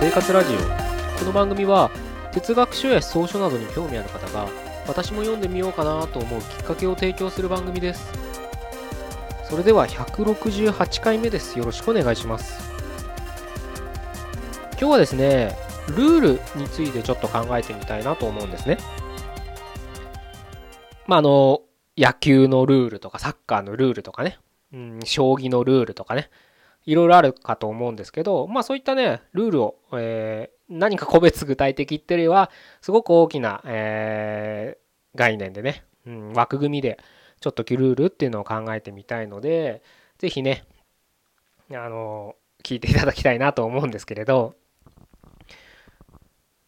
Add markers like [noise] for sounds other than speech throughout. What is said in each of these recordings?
生活ラジオ。この番組は、哲学書や思想書などに興味ある方が、私も読んでみようかなと思うきっかけを提供する番組です。それでは168回目です。よろしくお願いします。今日はですね、ルールについてちょっと考えてみたいなと思うんですね。まあ、あの、野球のルールとかサッカーのルールとかね、うん、将棋のルールとかね、いろいろあるかと思うんですけど、まあそういったね、ルールを、えー、何か個別具体的っていうよりは、すごく大きな、えー、概念でね、うん、枠組みで、ちょっとルールっていうのを考えてみたいので、是非ね、あの、聞いていただきたいなと思うんですけれど、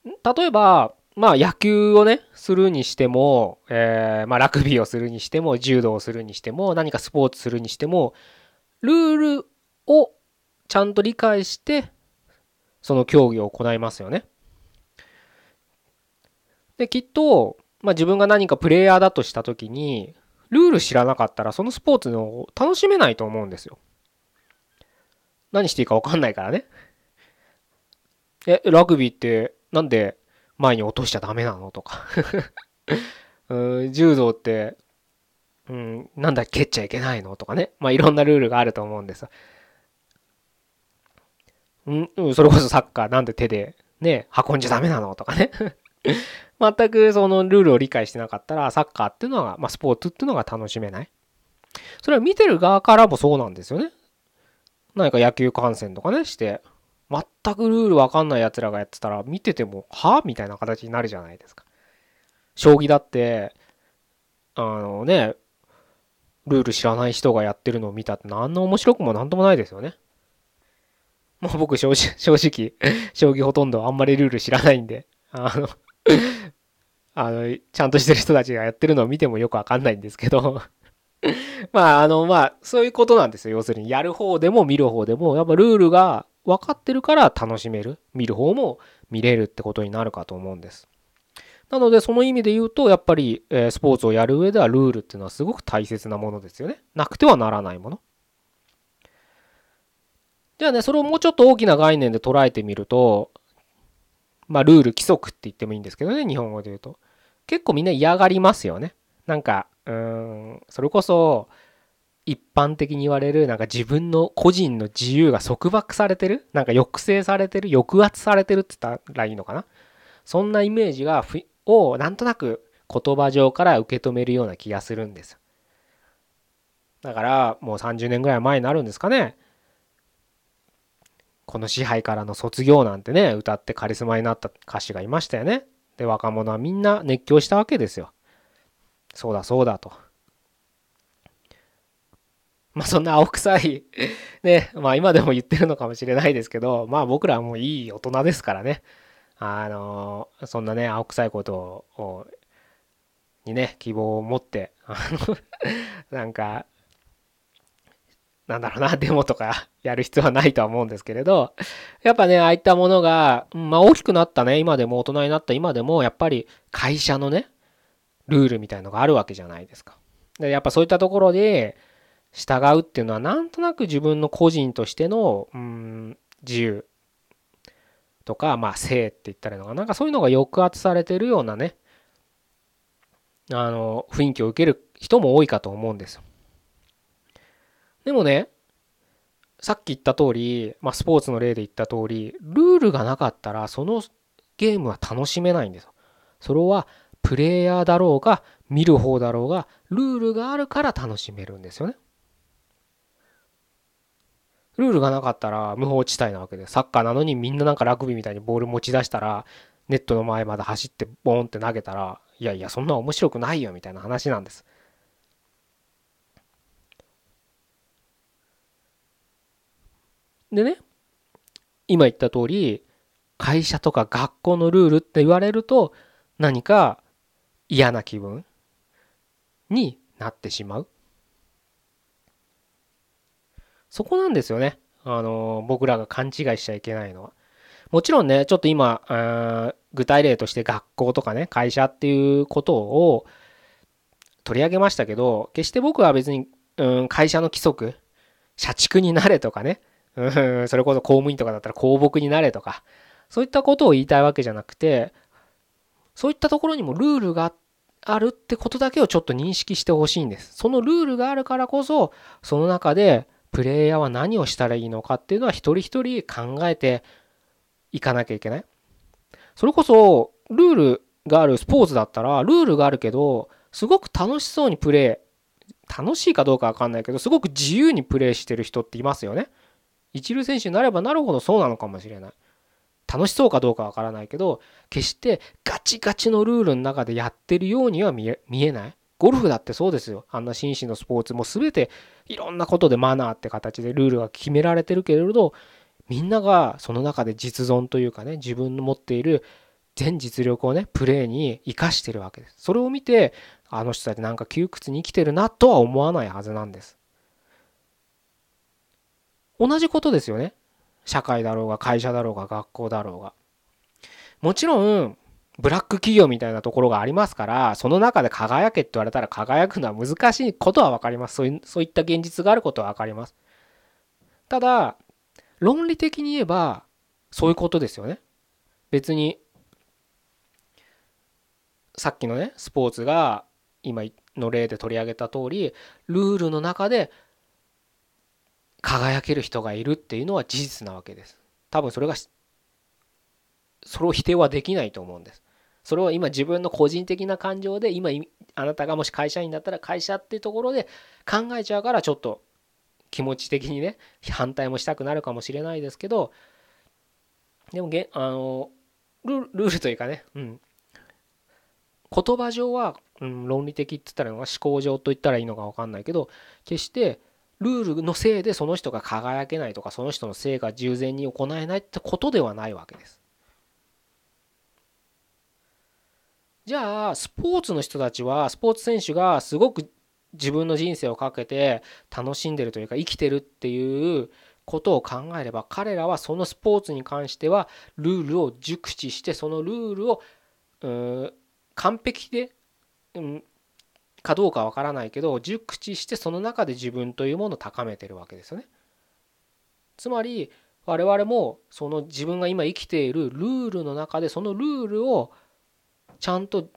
例えば、まあ野球をね、するにしても、えー、まあラグビーをするにしても、柔道をするにしても、何かスポーツするにしても、ルールをちゃんと理解して、その競技を行いますよね。で、きっと、まあ自分が何かプレイヤーだとした時に、ルール知らなかったら、そのスポーツの楽しめないと思うんですよ。何していいか分かんないからね。え、ラグビーってなんで前に落としちゃダメなのとか [laughs] うん柔道って、うん、なんだ蹴っちゃいけないのとかね。まあいろんなルールがあると思うんですん、それこそサッカーなんで手でね、運んじゃダメなのとかね。[laughs] 全くそのルールを理解してなかったら、サッカーっていうのが、まあスポーツっていうのが楽しめない。それは見てる側からもそうなんですよね。何か野球観戦とかね、して、全くルールわかんない奴らがやってたら、見てても、はみたいな形になるじゃないですか。将棋だって、あのね、ルール知らない人がやってるのを見たって何の面白くも何ともないですよね。もう僕正直、正直、将棋ほとんどあんまりルール知らないんで、あのあの、ちゃんとしてる人たちがやってるのを見てもよくわかんないんですけどまあ、あの、まあ、そういうことなんですよ。要するに、やる方でも見る方でも、やっぱルールが分かってるから楽しめる。見る方も見れるってことになるかと思うんです。なので、その意味で言うと、やっぱり、え、スポーツをやる上ではルールっていうのはすごく大切なものですよね。なくてはならないもの。じゃあね、それをもうちょっと大きな概念で捉えてみると、まあ、ルール規則って言ってもいいんですけどね、日本語で言うと。結構みんな嫌がりますよね。なんか、うーん、それこそ、一般的に言われるなんか自分の個人の自由が束縛されてる？なんか抑制されてる？抑圧されてるって言ったらいいのかな？そんなイメージがふをなんとなく言葉上から受け止めるような気がするんです。だからもう30年ぐらい前になるんですかね。この支配からの卒業なんてね歌ってカリスマになった歌手がいましたよね。で若者はみんな熱狂したわけですよ。そうだそうだと。まあそんな青臭い [laughs] ね、まあ今でも言ってるのかもしれないですけど、まあ僕らはもういい大人ですからね。あの、そんなね、青臭いことを、にね、希望を持って、あの、[laughs] なんか、なんだろうな、デモとか [laughs] やる必要はないとは思うんですけれど、やっぱね、ああいったものが、まあ大きくなったね、今でも大人になった今でも、やっぱり会社のね、ルールみたいのがあるわけじゃないですか。で、やっぱそういったところで、従うっていうのはなんとなく自分の個人としてのうん自由とかまあ性って言ったらいいのかななんかそういうのが抑圧されてるようなねあの雰囲気を受ける人も多いかと思うんですよ。でもねさっき言った通り、まあ、スポーツの例で言った通りルールがなかったらそのゲームは楽しめないんですよ。それはプレイヤーだろうが見る方だろうがルールがあるから楽しめるんですよね。ルールがなかったら無法地帯なわけで、サッカーなのにみんななんかラグビーみたいにボール持ち出したら、ネットの前まで走ってボーンって投げたら、いやいや、そんな面白くないよみたいな話なんです。でね、今言った通り、会社とか学校のルールって言われると、何か嫌な気分になってしまう。そこなんですよね。あの、僕らが勘違いしちゃいけないのは。もちろんね、ちょっと今、具体例として学校とかね、会社っていうことを取り上げましたけど、決して僕は別に、うん、会社の規則、社畜になれとかね、それこそ公務員とかだったら公僕になれとかそういったことを言いたいわけじゃなくてそういったところにもルールがあるってことだけをちょっと認識してほしいんです。そのルールがあるからこそその中でプレイヤーは何をしたらいいのかっていうのは一人一人考えていかなきゃいけない。それこそルールがあるスポーツだったらルールがあるけどすごく楽しそうにプレイ楽しいかどうかわかんないけどすごく自由にプレイしてる人っていますよね。一流選手になればなるほどそうなのかもしれない。楽しそうかどうかわからないけど決してガチガチのルールの中でやってるようには見えない。ゴルフだってそうですよ。あんな紳士のスポーツも全ていろんなことでマナーって形でルールが決められてるけれどみんながその中で実存というかね自分の持っている全実力をねプレーに生かしてるわけです。それを見てあの人たちなんか窮屈に生きてるなとは思わないはずなんです。同じことですよね。社会だろうが会社だろうが学校だろうが。もちろんブラック企業みたいなところがありますからその中で輝けって言われたら輝くのは難しいことは分かりますそういそういった現実があることは分かりますただ論理的に言えばそういうことですよね別にさっきのねスポーツが今の例で取り上げた通りルールの中で輝ける人がいるっていうのは事実なわけです。多分それがそれを否定はできないと思うんです。それを今自分の個人的な感情で今あなたがもし会社員だったら会社っていうところで考えちゃうからちょっと気持ち的にね反対もしたくなるかもしれないですけどでもげあのルールというかね、うん、言葉上は、うん、論理的って言ったら思考上と言ったらいいのか分かんないけど決してルールのせいでその人が輝けないとかその人のせいが従前に行えないってことではないわけです。じゃあスポーツの人たちはスポーツ選手がすごく自分の人生をかけて楽しんでるというか生きてるっていうことを考えれば彼らはそのスポーツに関してはルールを熟知してそのルールを完璧で、うん、かどうかわからないけど熟知してその中で自分というものを高めてるわけですよね。つまり我々もその自分が今生きているルールの中でそのルールをちゃんと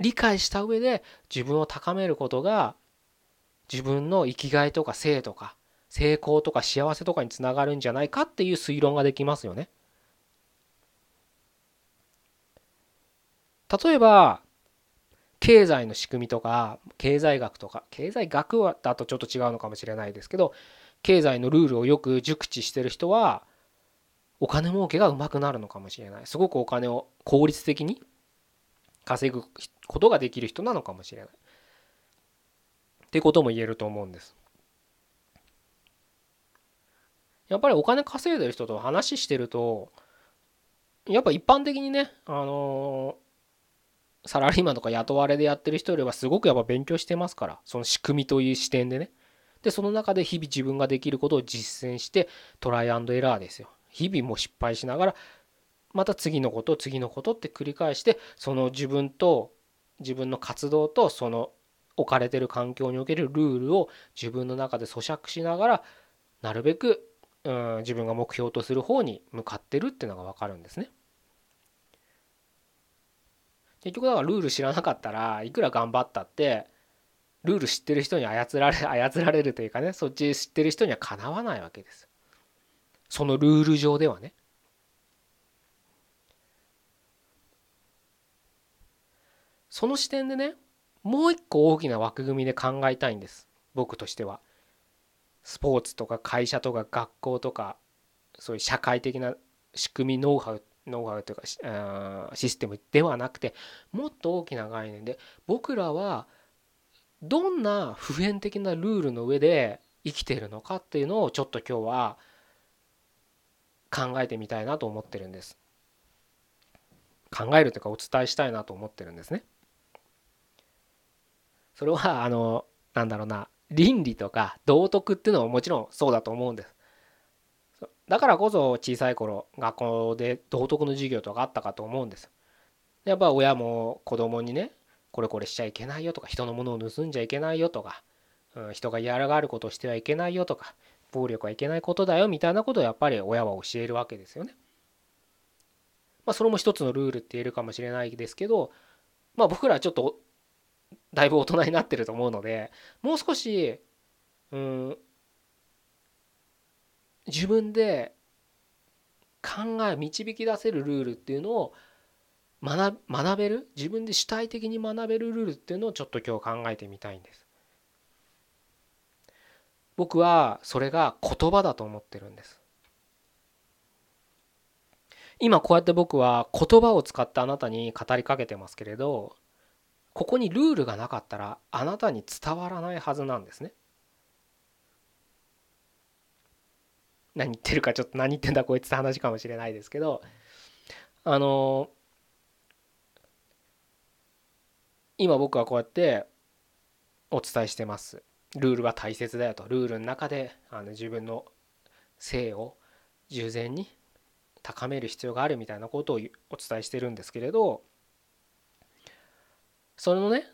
理解した上で自分を高めることが自分の生きがいとか性とか成功とか幸せとかにつながるんじゃないかっていう推論ができますよね。例えば経済の仕組みとか経済学とか経済学だとちょっと違うのかもしれないですけど経済のルールをよく熟知してる人はお金儲けがうまくなるのかもしれないすごくお金を効率的に稼ぐことができる人なのかもしれない。ってことも言えると思うんです。やっぱりお金稼いでる人と話してるとやっぱ一般的にねあのサラリーマンとか雇われでやってる人よりはすごくやっぱ勉強してますからその仕組みという視点でねでその中で日々自分ができることを実践してトライアンドエラーですよ日々も失敗しながらまた次のこと次のことって繰り返してその自分と自分の活動とその置かれてる環境におけるルールを自分の中で咀嚼しながらなるべくうん自分が目標とする方に向かってるっていうのが分かるんですね。結局だからルール知らなかったらいくら頑張ったってルール知ってる人に操られ [laughs] 操られるというかねそっち知ってる人にはかなわないわけです。そのルール上ではね。その視点でねもう一個大きな枠組みで考えたいんです僕としては。スポーツとか会社とか学校とかそういう社会的な仕組みノウハウノウハウというかシステムではなくてもっと大きな概念で僕らはどんな普遍的なルールの上で生きてるのかっていうのをちょっと今日は考えてみたいなと思ってるんです。考えるというかお伝えしたいなと思ってるんですね。それはあのなんだろうな倫理とか道徳っていうのはもちろんそうだと思うんです。だからこそ小さい頃学校で道徳の授業とかあったかと思うんです。やっぱ親も子供にねこれこれしちゃいけないよとか人のものを盗んじゃいけないよとか、うん、人が嫌がることをしてはいけないよとか暴力はいけないことだよみたいなことをやっぱり親は教えるわけですよね。まあそれも一つのルールって言えるかもしれないですけどまあ僕らはちょっとだいぶ大人になってると思うのでもう少しうん自分で考え導き出せるルールっていうのを学学べる？自分で主体的に学べるルールっていうのをちょっと今日考えてみたいんです。僕はそれが言葉だと思ってるんです。今こうやって僕は言葉を使ってあなたに語りかけてますけれどここにルールがなかったらあなたに伝わらないはずなんですね。何言ってるかちょっと何言ってんだこいつって話かもしれないですけどあの今僕はこうやってお伝えしてます。ルールは大切だよとルールの中であの自分の性を従前に高める必要があるみたいなことをお伝えしてるんですけれどそのね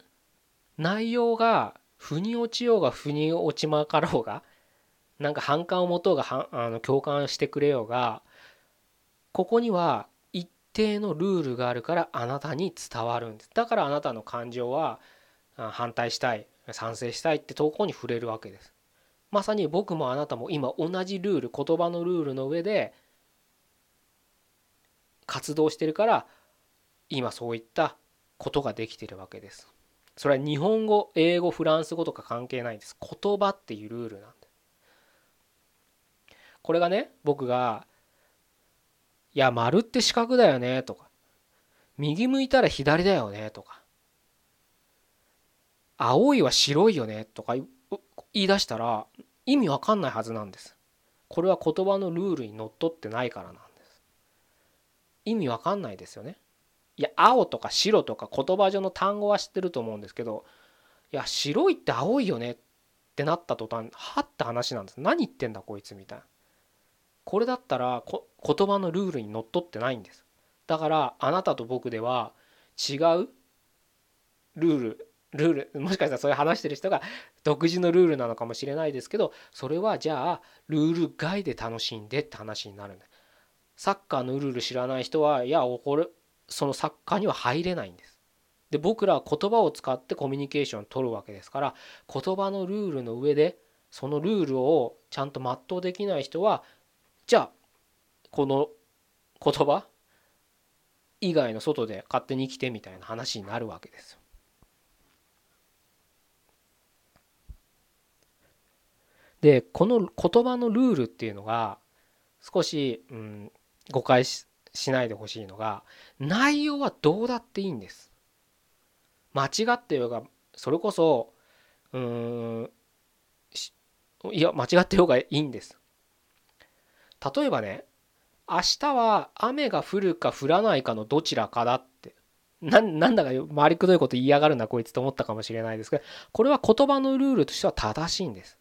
内容が腑に落ちようが腑に落ちまかろうがなんか反感を持とうがはあの共感してくれようがここには一定のルールがあるからあなたに伝わるんです。だからあなたの感情は反対したい賛成したいって投稿に触れるわけです。まさに僕もあなたも今同じルール言葉のルールの上で活動してるから今そういったことができてるわけです。それは日本語英語フランス語とか関係ないです。言葉っていうルールなんですこれがね僕が「いや丸って四角だよね」とか「右向いたら左だよね」とか「青いは白いよね」とか言い出したら意味わかんないはずなんです。これは言葉のルールにのっとってないからなんです。意味わかんないですよね。いや青とか白とか言葉上の単語は知ってると思うんですけどいや白いって青いよねってなった途端はって話なんです。何言ってんだこいつみたいな。これだったら言葉のルールにのっとってないんです。だからあなたと僕では違うルールルールもしかしたらそういう話してる人が独自のルールなのかもしれないですけどそれはじゃあルール外で楽しんでって話になるんでサッカーのルール知らない人はいやこれそのサッカーには入れないんです。で僕らは言葉を使ってコミュニケーションを取るわけですから言葉のルールの上でそのルールをちゃんと全うできない人はじゃあこの言葉以外の外で勝手に生きてみたいな話になるわけです。でこの言葉のルールっていうのが少し、うん、誤解しないでほしいのが内容はどうだっていいんです。間違ってようがそれこそうんいや間違ってようがいいんです。例えばね明日は雨が降るか降らないかのどちらかだって。なんだか回りくどいこと言いやがるなこいつと思ったかもしれないですけどこれは言葉のルールとしては正しいんです。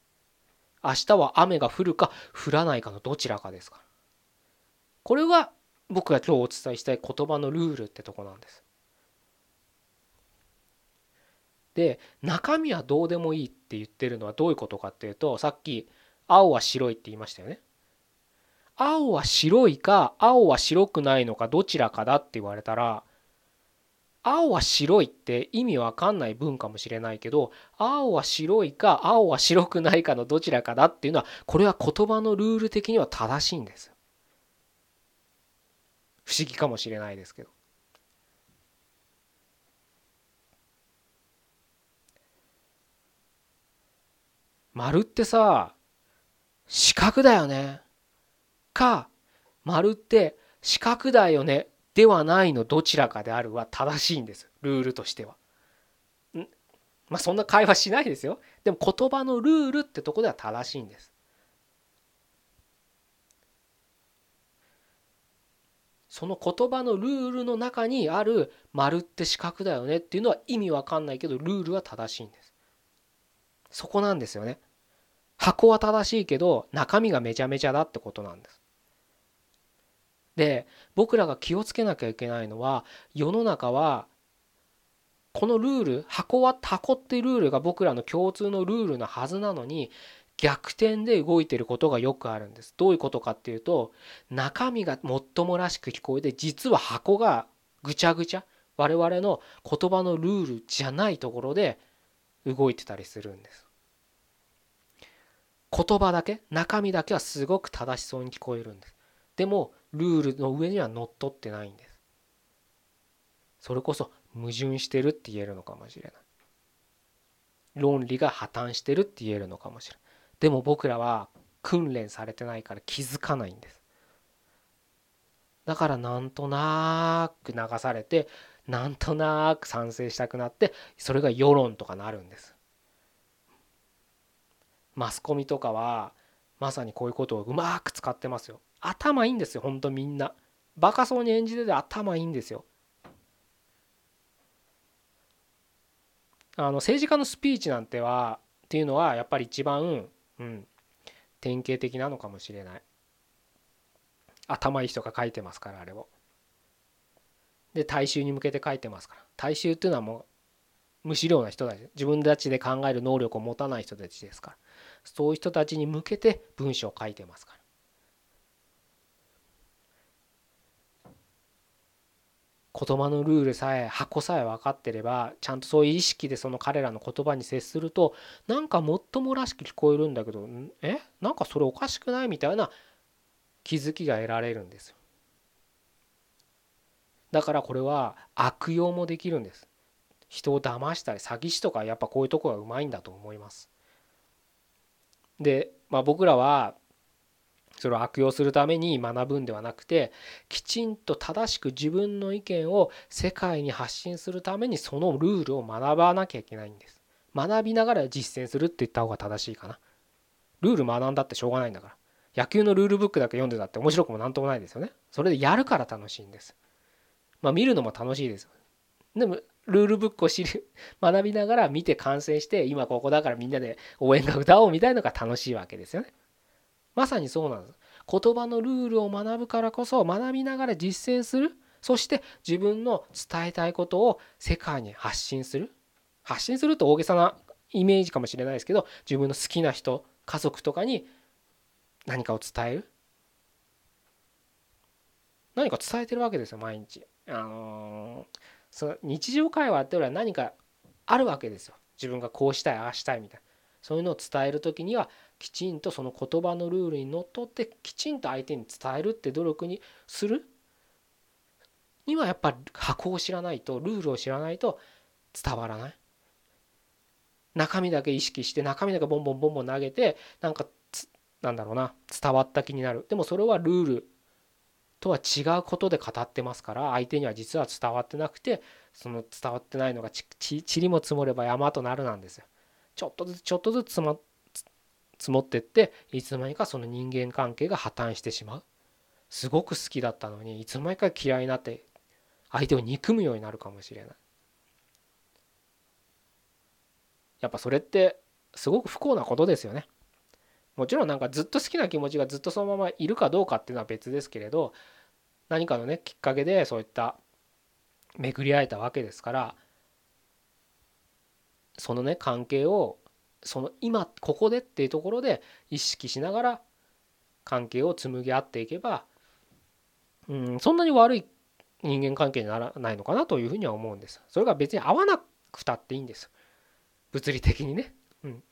明日は雨が降るか降らないかのどちらかですから。これは僕が今日お伝えしたい言葉のルールってとこなんです。で中身はどうでもいいって言ってるのはどういうことかっていうとさっき青は白いって言いましたよね。青は白いか青は白くないのかどちらかだって言われたら青は白いって意味わかんない文かもしれないけど青は白いか青は白くないかのどちらかだっていうのはこれは言葉のルール的には正しいんです不思議かもしれないですけど。丸ってさ四角だよね。か丸って四角だよねではないのどちらかであるは正しいんですルールとしては。まあそんな会話しないですよ。でも言葉のルールってとこでは正しいんです。その言葉のルールの中にある丸って四角だよねっていうのは意味わかんないけどルールは正しいんです。そこなんですよね。箱は正しいけど中身がめちゃめちゃだってことなんです。で僕らが気をつけなきゃいけないのは世の中はこのルール箱は箱ってルールが僕らの共通のルールなはずなのに逆転で動いてることがよくあるんです。どういうことかっていうと中身がもっともらしく聞こえて実は箱がぐちゃぐちゃ我々の言葉のルールじゃないところで動いてたりするんです。言葉だけ中身だけはすごく正しそうに聞こえるんです。でもルールの上にはのっとってないんです。それこそ矛盾してるって言えるのかもしれない。論理が破綻してるって言えるのかもしれない。でも僕らは訓練されてないから気づかないんです。だからなんとなく流されてなんとなく賛成したくなってそれが世論とかなるんです。マスコミとかはまさにこういうことをうまく使ってますよ。頭いいんですよほんとみんな。バカそうに演じてて頭いいんですよ。あの政治家のスピーチなんてはっていうのはやっぱり一番うん、典型的なのかもしれない。頭いい人が書いてますからあれを。で大衆に向けて書いてますから。大衆っていうのはもう無資料な人たち。自分たちで考える能力を持たない人たちですから。そういう人たちに向けて文章を書いてますから。言葉のルールさえ箱さえ分かってればちゃんとそういう意識でその彼らの言葉に接するとなんかもっともらしく聞こえるんだけどえ？なんかそれおかしくないみたいな気づきが得られるんですよ。だからこれは悪用もできるんです。人を騙したり詐欺師とかやっぱこういうとこがうまいんだと思います。で、まあ、僕らはそれを悪用するために学ぶんではなくてきちんと正しく自分の意見を世界に発信するためにそのルールを学ばなきゃいけないんです。学びながら実践するって言った方が正しいかな。ルール学んだってしょうがないんだから。野球のルールブックだけ読んでたって面白くもなんともないですよね。それでやるから楽しいんです。まあ見るのも楽しいですでもルールブックを知る学びながら見て観戦して今ここだからみんなで応援歌歌おうみたいのが楽しいわけですよね。まさにそうなんです。言葉のルールを学ぶからこそ学びながら実践する。そして自分の伝えたいことを世界に発信する。発信すると大げさなイメージかもしれないですけど自分の好きな人家族とかに何かを伝える。何か伝えてるわけですよ毎日。あのー、その日常会話っていうのは何かあるわけですよ。自分がこうしたいああしたいみたいな。そういうのを伝える時にはきちんとその言葉のルールにのっとってきちんと相手に伝えるって努力にする。にはやっぱ箱を知らないとルールを知らないと伝わらない。中身だけ意識して中身だけボンボンボンボン投げてなんかなんだろうな伝わった気になる。でもそれはルールとは違うことで語ってますから相手には実は伝わってなくてその伝わってないのがちりも積もれば山となるなんですよ。ちょっとずつちょっとずつ積もってっていつの間にかその人間関係が破綻してしまう。すごく好きだったのにいつの間にか嫌いになって相手を憎むようになるかもしれない。やっぱそれってすごく不幸なことですよね。もちろんなんかずっと好きな気持ちがずっとそのままいるかどうかっていうのは別ですけれど何かのねきっかけでそういった巡り会えたわけですからそのね関係をその今ここでっていうところで意識しながら関係を紡ぎ合っていけば、うん、そんなに悪い人間関係にならないのかなというふうには思うんです。それが別に合わなくたっていいんです。物理的にね。うん。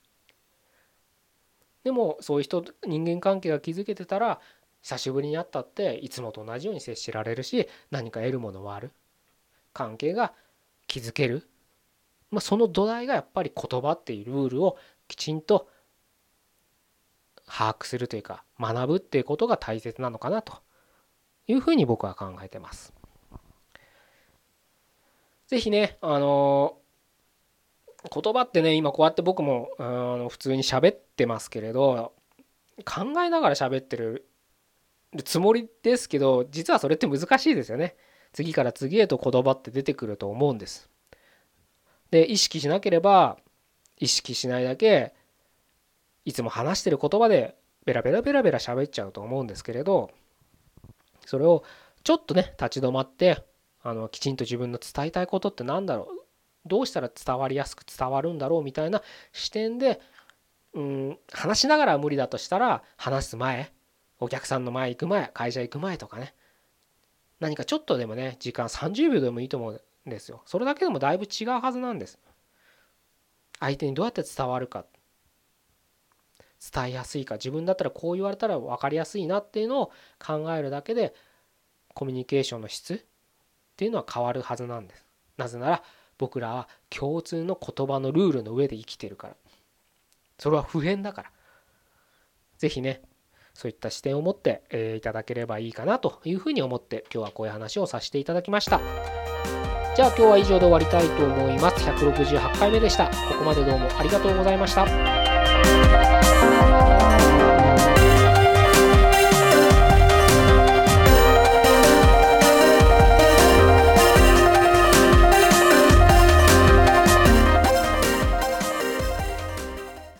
でもそういう人人間関係が築けてたら久しぶりに会ったっていつもと同じように接しられるし何か得るものはある関係が築けるまあ、その土台がやっぱり言葉っていうルールをきちんと把握するというか学ぶっていうことが大切なのかなというふうに僕は考えてます。是非ねあの言葉ってね今こうやって僕もあの普通に喋ってますけれど考えながら喋ってるつもりですけど実はそれって難しいですよね。次から次へと言葉って出てくると思うんです。で意識しなければ意識しないだけいつも話してる言葉でベラベラベラベラ喋っちゃうと思うんですけれどそれをちょっとね立ち止まってあのきちんと自分の伝えたいことって何だろうどうしたら伝わりやすく伝わるんだろうみたいな視点でうん話しながら無理だとしたら話す前お客さんの前行く前会社行く前とかね何かちょっとでもね時間30秒でもいいと思う。ですよ。それだけでもだいぶ違うはずなんです。相手にどうやって伝わるか。伝えやすいか。自分だったらこう言われたら分かりやすいなっていうのを考えるだけでコミュニケーションの質っていうのは変わるはずなんです。なぜなら僕らは共通の言葉のルールの上で生きてるから。それは普遍だから。是非ねそういった視点を持って、え、いただければいいかなというふうに思って今日はこういう話をさせていただきました。じゃあ今日は以上で終わりたいと思います。168回目でした。ここまでどうもありがとうございました。